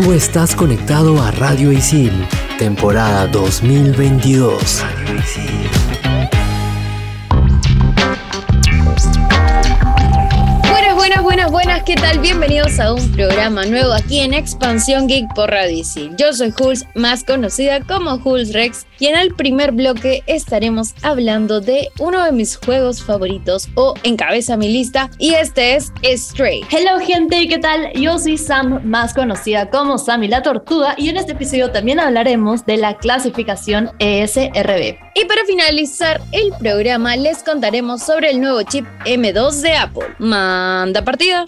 Tú estás conectado a Radio Isil, temporada 2022. Radio Isil. Buenas, buenas, buenas, ¿qué tal? Bienvenidos a un programa nuevo aquí en Expansión Geek por Radio Isil. Yo soy Jules, más conocida como Jules Rex, y en el primer bloque estaremos hablando de uno de mis juegos favoritos o encabeza mi lista, y este es Stray. Hello gente, ¿qué tal? Yo soy Sam, más conocida como Sammy la Tortuga, y en este episodio también hablaremos de la clasificación ESRB. Y para finalizar el programa les contaremos sobre el nuevo chip M2 de Apple. Manda partida.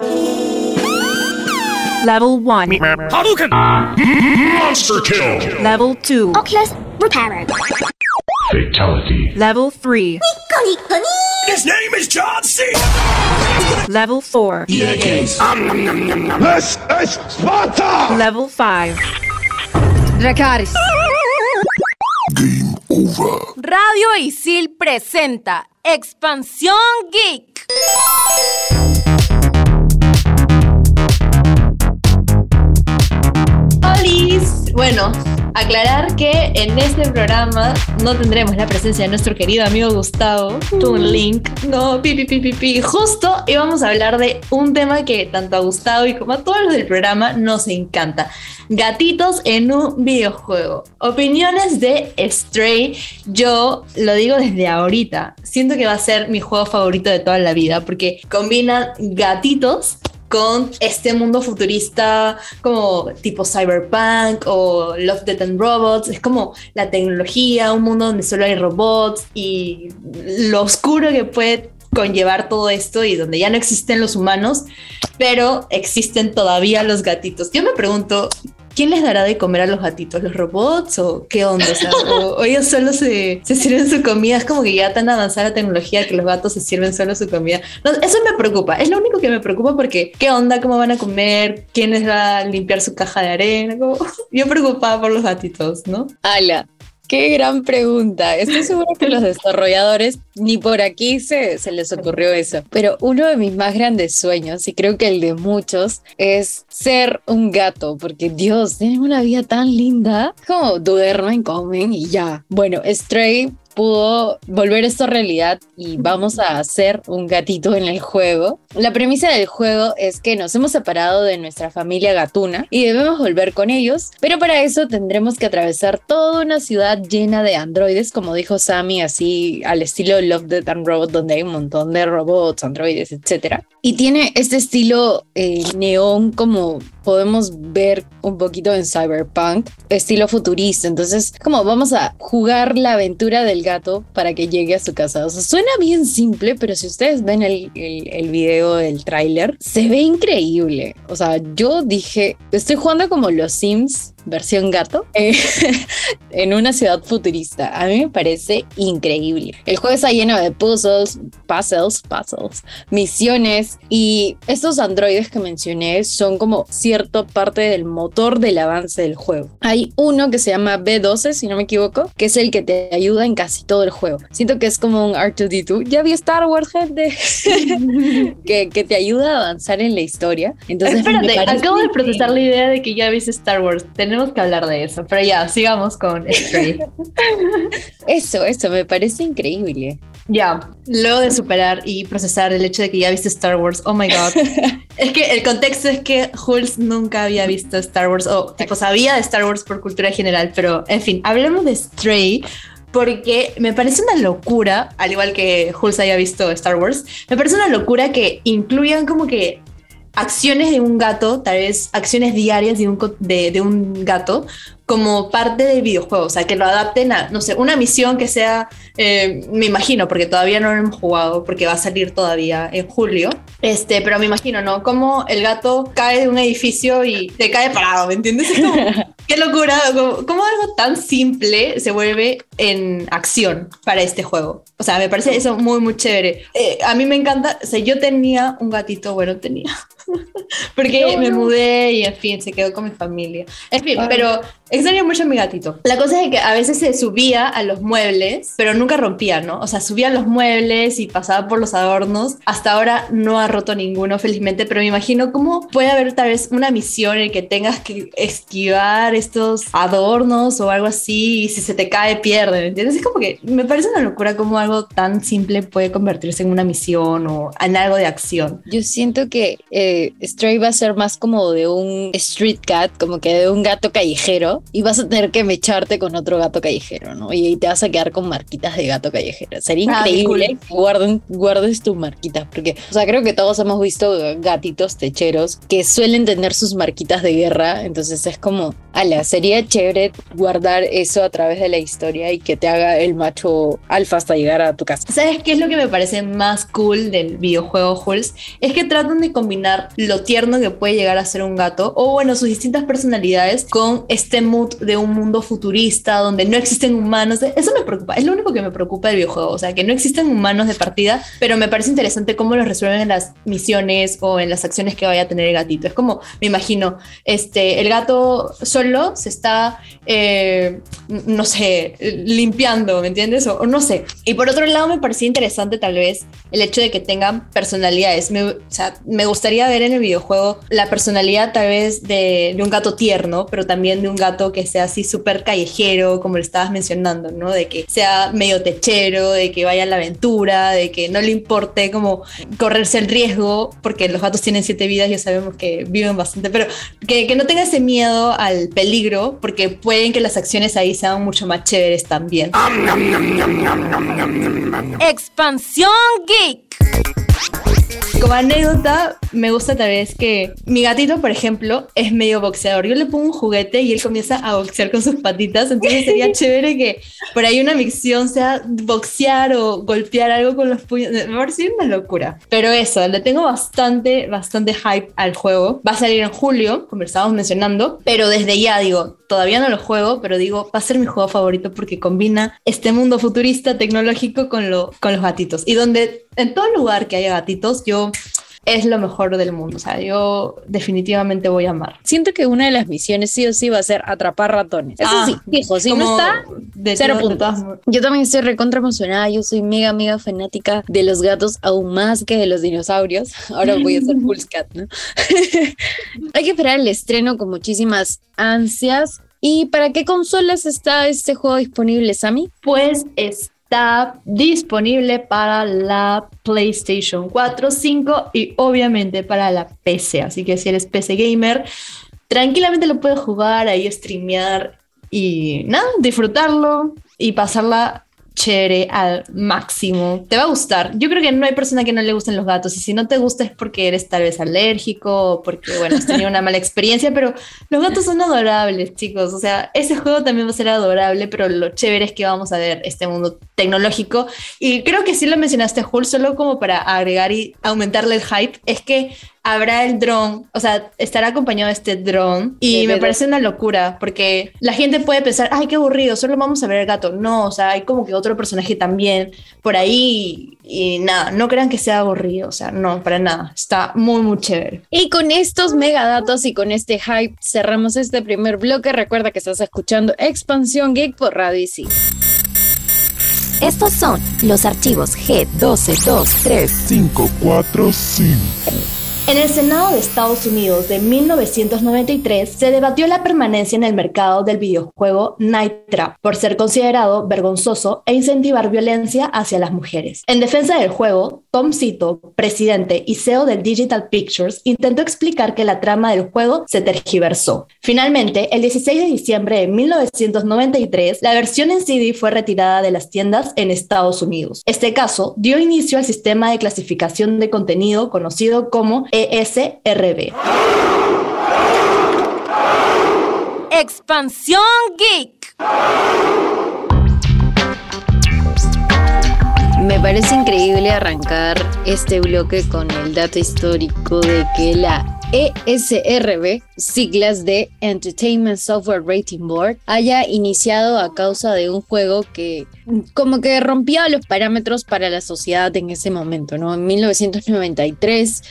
Level 1. Hadouken! Monster kill! Level 2. Oculus Repairer. Fatality. Level 3. His name is John C. Level 4. This is Sparta! Level 5. Dracaris. Game over. Radio Isil presenta Expansión Geek. Bueno, aclarar que en este programa no tendremos la presencia de nuestro querido amigo Gustavo, Toon Link. No, pi, pi, pi, pi, pi. Justo íbamos a hablar de un tema que tanto a Gustavo y como a todos los del programa nos encanta. Gatitos en un videojuego. Opiniones de Stray. Yo lo digo desde ahorita. Siento que va a ser mi juego favorito de toda la vida porque combina gatitos con este mundo futurista como tipo cyberpunk o Love, Death and Robots. Es como la tecnología, un mundo donde solo hay robots y lo oscuro que puede conllevar todo esto y donde ya no existen los humanos, pero existen todavía los gatitos. Yo me pregunto, ¿quién les dará de comer a los gatitos? ¿Los robots o qué onda? O, ellos solo se, sirven su comida. Es como que ya tan avanzada la tecnología que los gatos se sirven solo su comida. Eso me preocupa. Es lo único que me preocupa porque ¿qué onda? ¿Cómo van a comer? ¿Quién les va a limpiar su caja de arena? Yo preocupada por los gatitos, ¿no? Ala, qué gran pregunta. Estoy segura que los desarrolladores ni por aquí se, se les ocurrió eso. Pero uno de mis más grandes sueños, y creo que el de muchos, es ser un gato, porque Dios, tienen una vida tan linda. Como duermen, comen y ya. Bueno, Stray pudo volver esto realidad y vamos a hacer un gatito en el juego. La premisa del juego es que nos hemos separado de nuestra familia gatuna y debemos volver con ellos, pero para eso tendremos que atravesar toda una ciudad llena de androides, como dijo Sammy, así al estilo Love, Death and Robot, donde hay un montón de robots, androides, etc. Y tiene este estilo eh, neón como podemos ver un poquito en Cyberpunk, estilo futurista. Entonces, como vamos a jugar la aventura del gato para que llegue a su casa. O sea, suena bien simple, pero si ustedes ven el, el, el video del tráiler, se ve increíble. O sea, yo dije, estoy jugando como los Sims versión gato eh, en una ciudad futurista. A mí me parece increíble. El juego está lleno de puzzles, puzzles, puzzles, misiones y estos androides que mencioné son como cierta parte del motor del avance del juego. Hay uno que se llama B12, si no me equivoco, que es el que te ayuda en casi todo el juego. Siento que es como un R2D2. Ya vi Star Wars, gente. que, que te ayuda a avanzar en la historia. Entonces, Espérate, acabo de procesar la idea de que ya viste Star Wars. Tenemos que hablar de eso, pero ya, sigamos con Stray. Eso, eso, me parece increíble. Ya, luego de superar y procesar el hecho de que ya viste Star Wars, oh my god. es que el contexto es que Jules nunca había visto Star Wars, o tipo sabía de Star Wars por cultura general, pero en fin, hablemos de Stray. Porque me parece una locura, al igual que Jules haya visto Star Wars, me parece una locura que incluyan como que acciones de un gato, tal vez acciones diarias de un, de un gato, como parte del videojuego, o sea, que lo adapten a, no sé, una misión que sea, eh, me imagino, porque todavía no lo hemos jugado, porque va a salir todavía en julio, este, pero me imagino, ¿no? Como el gato cae de un edificio y te cae parado, ¿me entiendes? Es como, qué locura, como, como algo tan simple se vuelve en acción para este juego. O sea, me parece eso muy, muy chévere. Eh, a mí me encanta, o sea, yo tenía un gatito, bueno, tenía, porque me mudé y en fin, se quedó con mi familia. En fin, pero extraño mucho a mi gatito. La cosa es que a veces se subía a los muebles, pero nunca rompía, ¿no? O sea, subía a los muebles y pasaba por los adornos. Hasta ahora no ha roto ninguno, felizmente, pero me imagino cómo puede haber tal vez una misión en que tengas que esquivar estos adornos o algo así, y si se te cae, pierde, ¿me entiendes? Es como que me parece una locura cómo algo tan simple puede convertirse en una misión o en algo de acción. Yo siento que eh, Stray va a ser más como de un street cat, como que de un gato callejero, y vas a tener que mecharte con otro gato callejero, ¿no? Y ahí te vas a quedar con marquitas de gato callejero. Sería Ah, increíble que guarden, guardes tus marquitas, porque, o sea, creo que todos hemos visto gatitos techeros que suelen tener sus marquitas de guerra, entonces es como, ala, sería chévere guardar eso a través de la historia y que te haga el macho alfa hasta llegar a tu casa. ¿Sabes qué es lo que me parece más cool del videojuego Hulz? Es que tratan de combinar lo tierno que puede llegar a ser un gato, o bueno, sus distintas personalidades, con este mood de un mundo futurista donde no existen humanos. Eso me preocupa, es lo único que me preocupa del videojuego, o sea, que no existen humanos de partida, pero me parece interesante cómo los resuelven en las misiones o en las acciones que vaya a tener el gatito. Es como, me imagino, este, el gato solo se está, eh, no sé, limpiando, ¿me entiendes? O, o no sé. Y por otro lado, me parecía interesante tal vez el hecho de que tengan personalidades. Me, o sea, me gustaría ver en el videojuego la personalidad tal vez de, de un gato tierno, pero también de un gato que sea así súper callejero, como lo estabas mencionando, ¿no? De que sea medio techero, de que vaya a la aventura, de que no le importe como correrse el riesgo, porque los gatos tienen siete vidas, ya sabemos que viven bastante, pero que, que no tenga ese miedo al peligro, porque pueden que las acciones ahí sean mucho más chéveres también. Expansión Geek. Como anécdota, me gusta tal vez que mi gatito, por ejemplo, es medio boxeador. Yo le pongo un juguete y él comienza a boxear con sus patitas. Entonces sería chévere que por ahí una micción sea boxear o golpear algo con los puños. Me parece una locura. Pero eso, le tengo bastante, bastante hype al juego. Va a salir en julio, como estábamos mencionando. Pero desde ya digo, todavía no lo juego, pero digo, va a ser mi juego favorito porque combina este mundo futurista tecnológico con, lo, con los gatitos. Y donde en todo lugar que haya gatitos, yo es lo mejor del mundo. O sea, yo definitivamente voy a amar. Siento que una de las misiones sí o sí va a ser atrapar ratones. Eso Ah, sí, fijo, si no está, de, cero puntos. Yo también estoy recontra emocionada. Yo soy mega, mega fanática de los gatos, aún más que de los dinosaurios. Ahora voy a ser Pulse Cat, ¿no? Hay que esperar el estreno con muchísimas ansias. ¿Y para qué consolas está este juego disponible, Sammy? Pues está disponible para la PlayStation 4, 5 y obviamente para la PC. Así que si eres PC gamer, tranquilamente lo puedes jugar, ahí streamear y nada, disfrutarlo y pasarla chévere al máximo. Te va a gustar. Yo creo que no hay persona que no le gusten los gatos y si no te gusta es porque eres tal vez alérgico o porque, bueno, has tenido una mala experiencia, pero los gatos son adorables, chicos. O sea, ese juego también va a ser adorable, pero lo chévere es que vamos a ver este mundo tecnológico y creo que sí lo mencionaste, Hulk, solo como para agregar y aumentarle el hype, es que habrá el dron, o sea, estará acompañado de este dron y De me parece una locura porque la gente puede pensar, ay, qué aburrido, solo vamos a ver el gato. No, o sea, hay como que otro personaje también por ahí y, nada, no crean que sea aburrido, o sea, no, para nada, está muy, muy chévere. Y con estos megadatos y con este hype cerramos este primer bloque. Recuerda que estás escuchando Expansión Geek por Radio Easy. Estos son los archivos G12235. 545. En el Senado de Estados Unidos de 1993 se debatió la permanencia en el mercado del videojuego Night Trap por ser considerado vergonzoso e incentivar violencia hacia las mujeres. En defensa del juego, Tom Cito, presidente y CEO de Digital Pictures, intentó explicar que la trama del juego se tergiversó. Finalmente, el 16 de diciembre de 1993, la versión en CD fue retirada de las tiendas en Estados Unidos. Este caso dio inicio al sistema de clasificación de contenido conocido como ESRB. Expansión Geek. Me parece increíble arrancar este bloque con el dato histórico de que la ESRB, siglas de Entertainment Software Rating Board, haya iniciado a causa de un juego que como que rompía los parámetros para la sociedad en ese momento, ¿no? En 1993,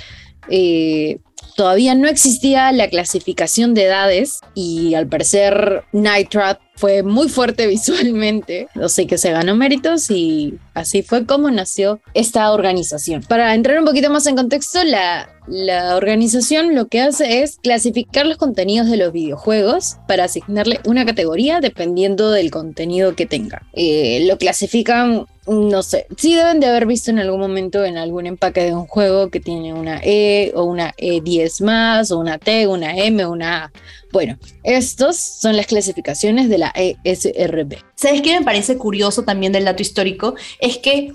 eh, todavía no existía la clasificación de edades y al parecer Night Trap fue muy fuerte visualmente, sé que se ganó méritos y así fue como nació esta organización. Para entrar un poquito más en contexto, la, la organización lo que hace es clasificar los contenidos de los videojuegos para asignarle una categoría dependiendo del contenido que tenga. Eh, lo clasifican no sé, sí deben de haber visto en algún momento en algún empaque de un juego que tiene una E o una E10 más o una T, una M, una A. Bueno, estos son las clasificaciones de la ESRB. ¿Sabes qué me parece curioso también del dato histórico? Es que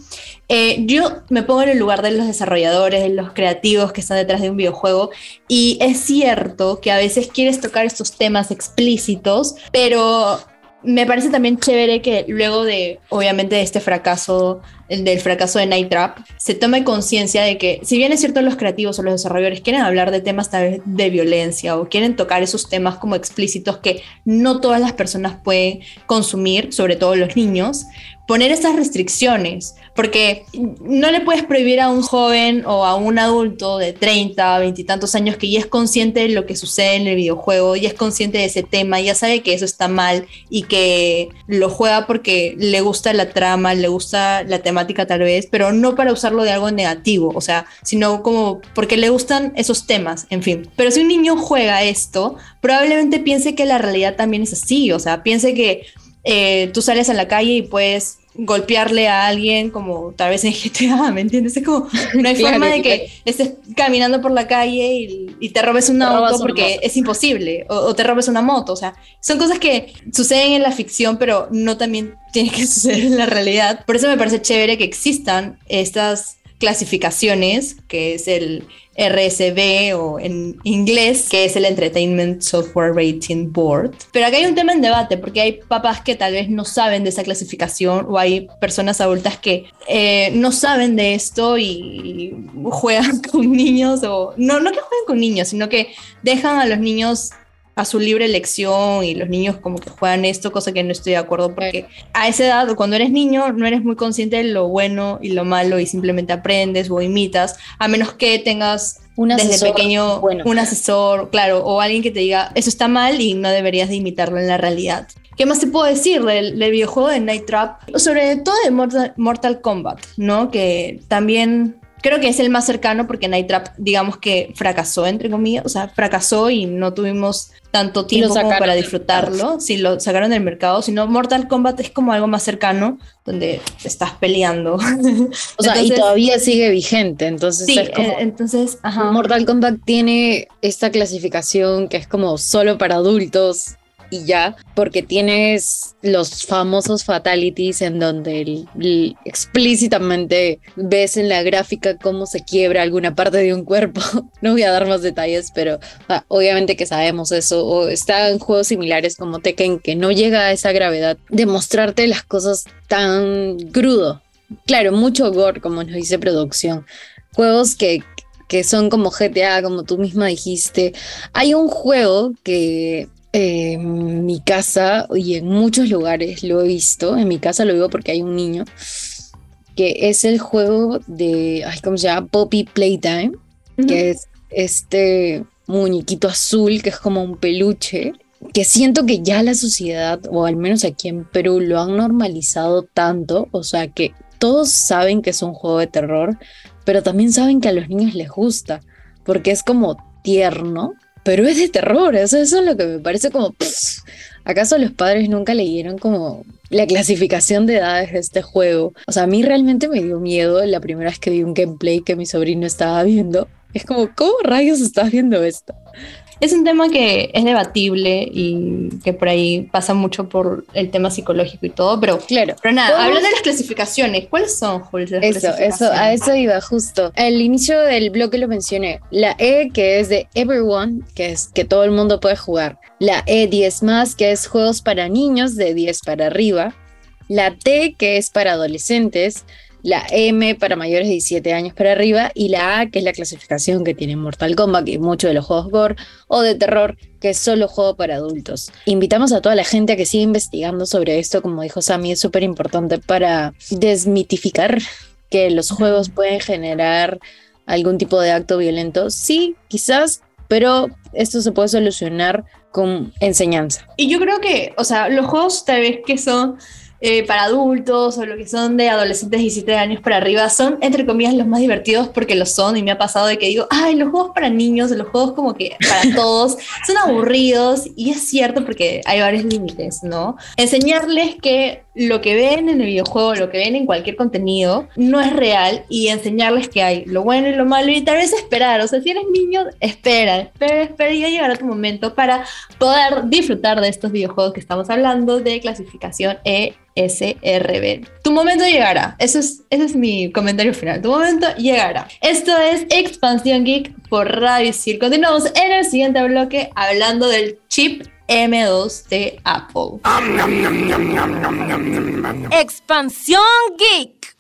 eh, yo me pongo en el lugar de los desarrolladores, de los creativos que están detrás de un videojuego y es cierto que a veces quieres tocar estos temas explícitos, pero me parece también chévere que luego de, obviamente, de este fracaso, del fracaso de Night Trap, se tome conciencia de que, si bien es cierto, los creativos o los desarrolladores quieren hablar de temas tal vez de violencia o quieren tocar esos temas como explícitos que no todas las personas pueden consumir, sobre todo los niños, poner esas restricciones, porque no le puedes prohibir a un joven o a un adulto de 30, 20 y tantos años que ya es consciente de lo que sucede en el videojuego, ya es consciente de ese tema, ya sabe que eso está mal y que lo juega porque le gusta la trama, le gusta la temática tal vez, pero no para usarlo de algo negativo, o sea, sino como porque le gustan esos temas, en fin. Pero si un niño juega esto, probablemente piense que la realidad también es así, o sea, piense que eh, tú sales a la calle y puedes golpearle a alguien como tal vez en GTA, ¿me entiendes? Es como, no hay forma de que estés caminando por la calle y, te robes un auto porque es imposible, o, te robes una moto, o sea, son cosas que suceden en la ficción, pero no también tiene que suceder en la realidad. Por eso me parece chévere que existan estas clasificaciones, que es el RSB o en inglés, que es el Entertainment Software Rating Board. Pero acá hay un tema en debate, porque hay papás que tal vez no saben de esa clasificación o hay personas adultas que eh, no saben de esto y juegan con niños o no, no que jueguen con niños, sino que dejan a los niños a su libre elección y los niños como que juegan esto, cosa que no estoy de acuerdo porque a esa edad, cuando eres niño, no eres muy consciente de lo bueno y lo malo y simplemente aprendes o imitas, a menos que tengas un desde pequeño un asesor, claro, o alguien que te diga, eso está mal y no deberías de imitarlo en la realidad. ¿Qué más te puedo decir del, videojuego de Night Trap? Sobre todo de Mortal, Mortal Kombat, ¿no? Que también creo que es el más cercano porque Night Trap, digamos que fracasó, entre comillas, o sea, fracasó y no tuvimos tanto tiempo como para disfrutarlo. Si lo sacaron del mercado, sino Mortal Kombat es como algo más cercano, donde estás peleando. O sea, y todavía sigue vigente, entonces sí, eh, entonces, Mortal Kombat tiene esta clasificación que es como solo para adultos y ya, porque tienes los famosos fatalities en donde explícitamente ves en la gráfica cómo se quiebra alguna parte de un cuerpo. no voy a dar más detalles, pero ah, obviamente que sabemos eso. O está en juegos similares como Tekken que no llega a esa gravedad de mostrarte las cosas tan crudo. Claro, mucho gore, como nos dice producción. Juegos que, que son como GTA, como tú misma dijiste. Hay un juego que en mi casa y en muchos lugares lo he visto. En mi casa lo digo porque hay un niño que es el juego de, ay, ¿cómo se llama? Poppy Playtime, que es este muñequito azul que es como un peluche, que siento que ya la sociedad, o al menos aquí en Perú, lo han normalizado tanto, o sea que todos saben que es un juego de terror, pero también saben que a los niños les gusta, porque es como tierno pero es de terror, eso, eso es lo que me parece como, ¿acaso los padres nunca leyeron como la clasificación de edades de este juego? O sea, a mí realmente me dio miedo la primera vez que vi un gameplay que mi sobrino estaba viendo. Es como, ¿cómo rayos estás viendo esto? Es un tema que es debatible y que por ahí pasa mucho por el tema psicológico y todo, pero claro. Pero nada, hablando de las clasificaciones, ¿cuáles son, Jules? Eso, eso, a eso iba justo. Al inicio del bloque lo mencioné. La E, que es de Everyone, que es que todo el mundo puede jugar. La E10 más, que es juegos para niños de 10 para arriba. La T, que es para adolescentes la M para mayores de 17 años para arriba y la A, que es la clasificación que tiene Mortal Kombat y muchos de los juegos gore o de terror, que es solo juego para adultos. Invitamos a toda la gente a que siga investigando sobre esto, como dijo Sammy, es súper importante para desmitificar que los juegos pueden generar algún tipo de acto violento. Sí, quizás pero esto se puede solucionar con enseñanza. Y yo creo que, o sea, los juegos tal vez que son eh, para adultos o lo que son de adolescentes de 17 años para arriba son, entre comillas, los más divertidos porque lo son. Y me ha pasado de que digo, ay, los juegos para niños, los juegos como que para todos son aburridos. Y es cierto porque hay varios límites, ¿no? Enseñarles que lo que ven en el videojuego, lo que ven en cualquier contenido, no es real y enseñarles que hay lo bueno y lo malo y tal vez esperar. O sea, si eres niño, espera, espera, espera y ya llegará tu momento para poder disfrutar de estos videojuegos que estamos hablando de clasificación E SRB. Tu momento llegará. Eso es, ese es mi comentario final. Tu momento llegará. Esto es Expansión Geek por Radio Cir. Continuamos en el siguiente bloque hablando del chip M2 de Apple. Expansión Geek.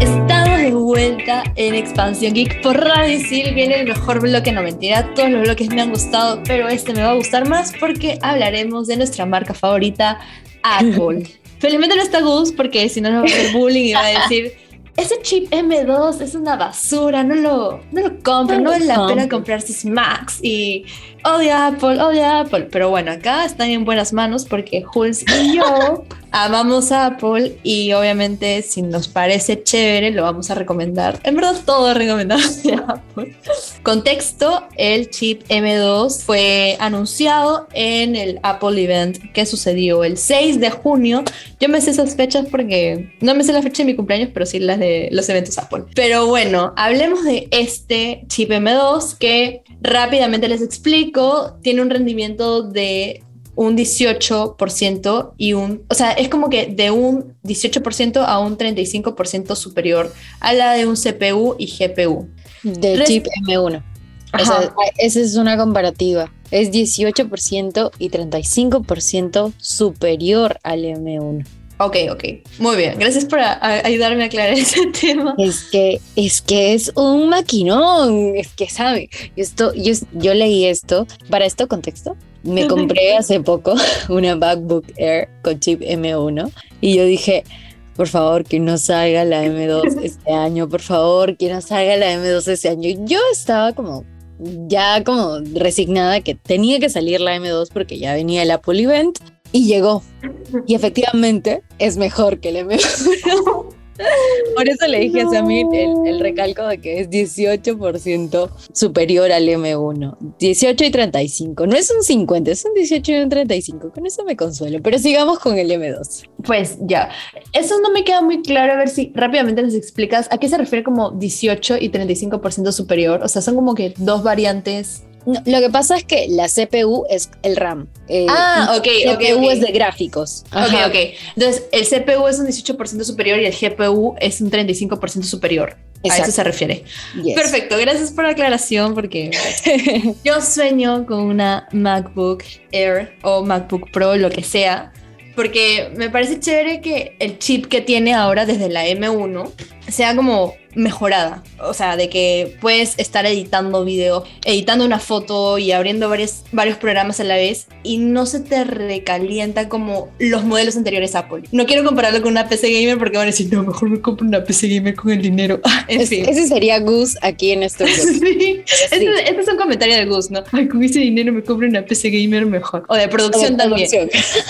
Estamos de vuelta en Expansión Geek por Radio Sil. Viene el mejor bloque, no mentira. Todos los bloques me han gustado, pero este me va a gustar más porque hablaremos de nuestra marca favorita, Apple. Felizmente no está Gus porque si no nos va a hacer bullying y va a decir ese chip M2 es una basura, no lo, no lo compren, no, vale la pena comprar sus Macs y odia Apple, odia Apple. Pero bueno, acá están en buenas manos porque Jules y yo amamos a Apple y obviamente si nos parece chévere lo vamos a recomendar. En verdad todo recomendamos de Apple. Contexto, el chip M2 fue anunciado en el Apple Event que sucedió el 6 de junio. Yo me sé esas fechas porque no me sé la fecha de mi cumpleaños, pero sí las de los eventos Apple. Pero bueno, hablemos de este chip M2 que rápidamente les explico, tiene un rendimiento de un 18% y un, o sea, es como que de un 18% a un 35% superior a la de un CPU y GPU. Del Res- chip M1. O sea, esa es una comparativa. Es 18% y 35% superior al M1. Ok, ok. Muy bien. Gracias por a- a- ayudarme a aclarar ese tema. Es que, es que es un maquinón. Es que sabe. Esto, yo, yo leí esto. Para esto contexto, me compré hace poco una MacBook Air con chip M1 y yo dije, por favor, que no salga la M2 este año, por favor, que no salga la M2 este año. Yo estaba como ya como resignada que tenía que salir la M2 porque ya venía el Apple Event y llegó. Y efectivamente es mejor que el M1. Por eso le dije a Samir el, el recalco de que es 18% superior al M1. 18 y 35. No es un 50, es un 18 y un 35. Con eso me consuelo. Pero sigamos con el M2. Pues ya. Eso no me queda muy claro. A ver si rápidamente nos explicas a qué se refiere como 18 y 35% superior. O sea, son como que dos variantes. No, lo que pasa es que la CPU es el RAM. eh, Ah, ok, CPU ok. es de gráficos. Ok, Ajá. ok. Entonces, el CPU es un 18% superior y el GPU es un 35% superior. A eso se refiere. Yes. Perfecto, gracias por la aclaración porque yo sueño con una MacBook Air o MacBook Pro, lo que sea, porque me parece chévere que el chip que tiene ahora desde la M1 sea como mejorada, o sea, de que puedes estar editando video, editando una foto y abriendo varios, varios programas a la vez y no se te recalienta como los modelos anteriores Apple. No quiero compararlo con una PC gamer porque van a decir, no, mejor me compro una PC gamer con el dinero. en Es- fin. ese sería Gus aquí en este blog. Sí. Este, este es un comentario de Gus, ¿no? Ay, con ese dinero me compro una PC gamer mejor. O de producción De también. producción.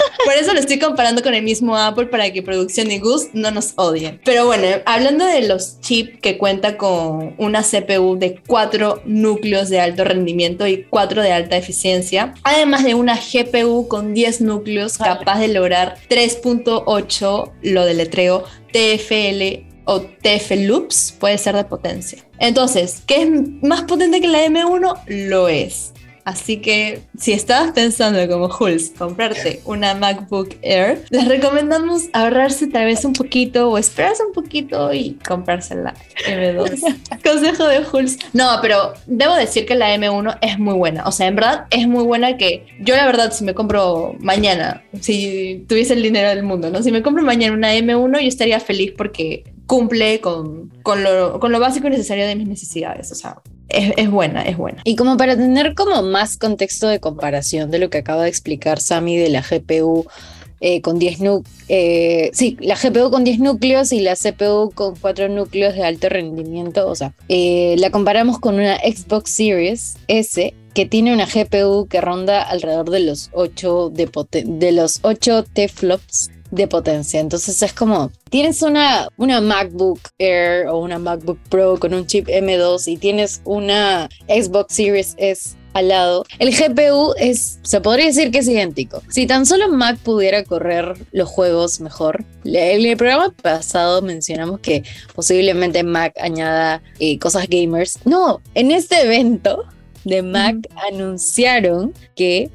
Por eso lo estoy comparando con el mismo Apple para que producción y Gus no nos odien. Pero bueno, hablando de los chips que cuenta con una CPU de 4 núcleos de alto rendimiento y 4 de alta eficiencia, además de una GPU con 10 núcleos capaz de lograr 3.8, lo deletreo, TFL o TF loops puede ser de potencia. Entonces, ¿qué es más potente que la M1? Lo es. Así que si estabas pensando como Jules comprarte una MacBook Air, les recomendamos ahorrarse tal vez un poquito o esperarse un poquito y comprarse la M2. Consejo de Jules. No, pero debo decir que la M1 es muy buena. O sea, en verdad es muy buena que yo la verdad si me compro mañana, si tuviese el dinero del mundo, ¿no? Si me compro mañana una M1 yo estaría feliz porque cumple con, con, lo, con lo básico y necesario de mis necesidades. O sea, es, es buena, es buena. Y como para tener como más contexto de comparación de lo que acaba de explicar Sami de la GPU eh, con 10 núcleos, eh, sí, la GPU con 10 núcleos y la CPU con 4 núcleos de alto rendimiento, o sea, eh, la comparamos con una Xbox Series S que tiene una GPU que ronda alrededor de los 8 de, de los 8 T-flops de potencia. Entonces es como, tienes una, una MacBook Air o una MacBook Pro con un chip M2 y tienes una Xbox Series S al lado. El GPU es, se podría decir que es idéntico. Si tan solo Mac pudiera correr los juegos mejor, en el programa pasado mencionamos que posiblemente Mac añada eh, cosas gamers. No, en este evento de Mac anunciaron que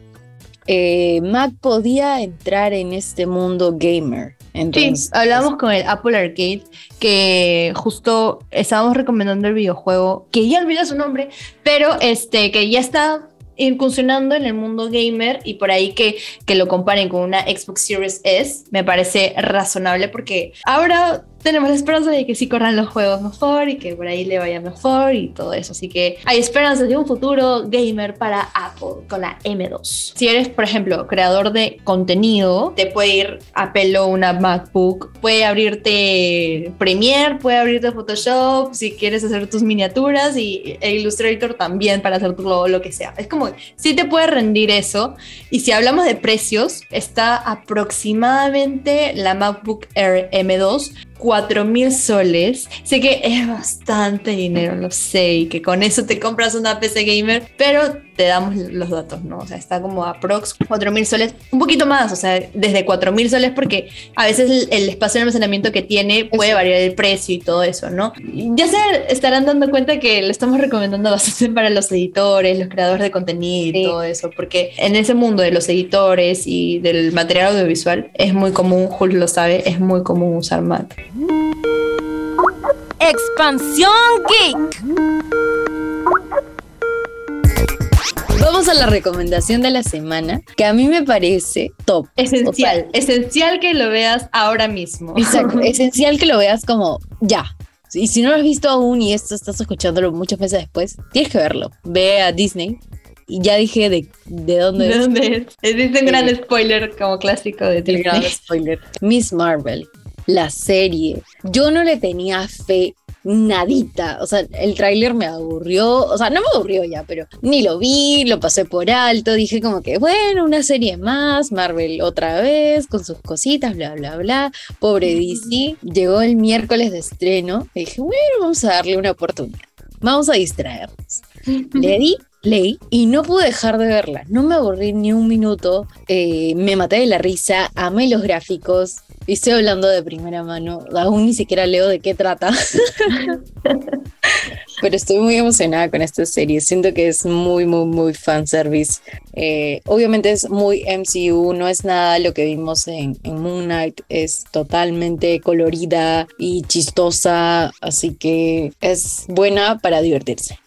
eh, Mac podía entrar en este mundo gamer. Entonces, sí, hablamos con el Apple Arcade que justo estábamos recomendando el videojuego, que ya olvidé su nombre, pero este que ya está incursionando en el mundo gamer y por ahí que, que lo comparen con una Xbox Series S me parece razonable porque ahora tenemos la esperanza de que sí corran los juegos mejor y que por ahí le vaya mejor y todo eso. Así que hay esperanzas de un futuro gamer para Apple con la M2. Si eres, por ejemplo, creador de contenido, te puede ir a pelo una MacBook, puede abrirte Premiere, puede abrirte Photoshop, si quieres hacer tus miniaturas y e Illustrator también para hacer tu logo, lo que sea. Es como, sí te puede rendir eso. Y si hablamos de precios, está aproximadamente la MacBook Air M2 4 mil soles. Sé que es bastante dinero, lo sé, y que con eso te compras una PC gamer, pero te damos los datos, ¿no? O sea, está como aprox 4 mil soles, un poquito más, o sea, desde 4 mil soles, porque a veces el, espacio de almacenamiento que tiene puede variar el precio y todo eso, ¿no? Ya se estarán dando cuenta que lo estamos recomendando bastante para los editores, los creadores de contenido y todo eso, porque en ese mundo de los editores y del material audiovisual es muy común, Julio lo sabe, es muy común usar Mac. Expansión Geek. Vamos a la recomendación de la semana, que a mí me parece top. Esencial, esencial que lo veas ahora mismo. Exacto, esencial que lo veas como ya. Y si no lo has visto aún y esto estás escuchándolo muchos meses después, tienes que verlo. Ve a Disney. Y ya dije de, de dónde ¿De es. dónde es? Es un gran spoiler como clásico de Disney. El gran spoiler. Miss Marvel la serie. Yo no le tenía fe nadita. O sea, el tráiler me aburrió. O sea, no me aburrió ya, pero ni lo vi, lo pasé por alto. Dije como que, bueno, una serie más, Marvel otra vez, con sus cositas, bla, bla, bla. Pobre DC. Llegó el miércoles de estreno. Y dije, bueno, vamos a darle una oportunidad. Vamos a distraernos. Le di play y no pude dejar de verla. No me aburrí ni un minuto. Eh, me maté de la risa. Amé los gráficos. Y estoy hablando de primera mano. Aún ni siquiera leo de qué trata. Pero estoy muy emocionada con esta serie. Siento que es muy, muy, muy fanservice. Eh, obviamente es muy MCU. No es nada lo que vimos en, en Moon Knight. Es totalmente colorida y chistosa. Así que es buena para divertirse.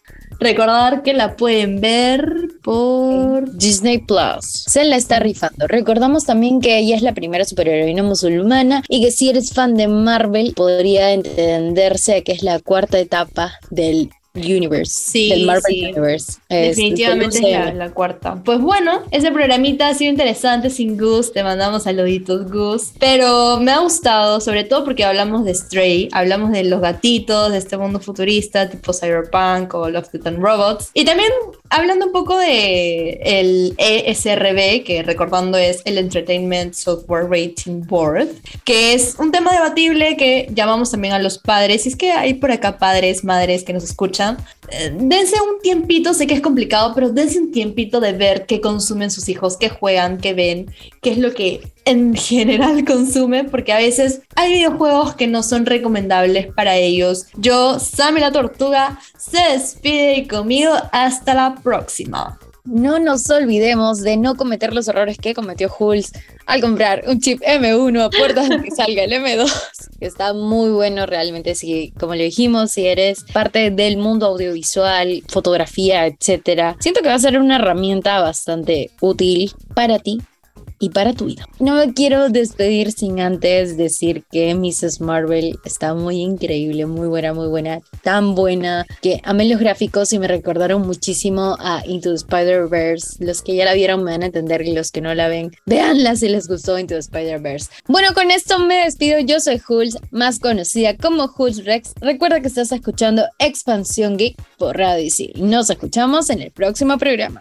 Recordar que la pueden ver por Disney Plus. Se la está rifando. Recordamos también que ella es la primera superheroína musulmana y que si eres fan de Marvel podría entenderse que es la cuarta etapa del Universe. Sí, del Marvel sí. Universe. Definitivamente es la, la, cuarta. Pues bueno, ese programita ha sido interesante sin Gus. Te mandamos saluditos, Gus. Pero me ha gustado, sobre todo porque hablamos de Stray, hablamos de los gatitos, de este mundo futurista, tipo Cyberpunk o Love, Death and Robots. Y también hablando un poco de el ESRB, que recordando es el Entertainment Software Rating Board, que es un tema debatible que llamamos también a los padres. Y es que hay por acá padres, madres que nos escuchan eh, dense un tiempito, sé que es complicado, pero dense un tiempito de ver qué consumen sus hijos, qué juegan, qué ven, qué es lo que en general consumen, porque a veces hay videojuegos que no son recomendables para ellos. Yo, Sammy la Tortuga, se despide y conmigo hasta la próxima. No nos olvidemos de no cometer los errores que cometió Hulz al comprar un chip M1 a puertas de que salga el M2, que está muy bueno realmente. Si, como le dijimos, si eres parte del mundo audiovisual, fotografía, etcétera, siento que va a ser una herramienta bastante útil para ti y para tu vida. No me quiero despedir sin antes decir que Mrs. Marvel está muy increíble, muy buena, muy buena, tan buena que amé los gráficos y me recordaron muchísimo a Into the Spider-Verse. Los que ya la vieron me van a entender y los que no la ven, véanla si les gustó Into the Spider-Verse. Bueno, con esto me despido. Yo soy Hulz, más conocida como Hulz Rex. Recuerda que estás escuchando Expansión Geek por Radio Isil. Nos escuchamos en el próximo programa.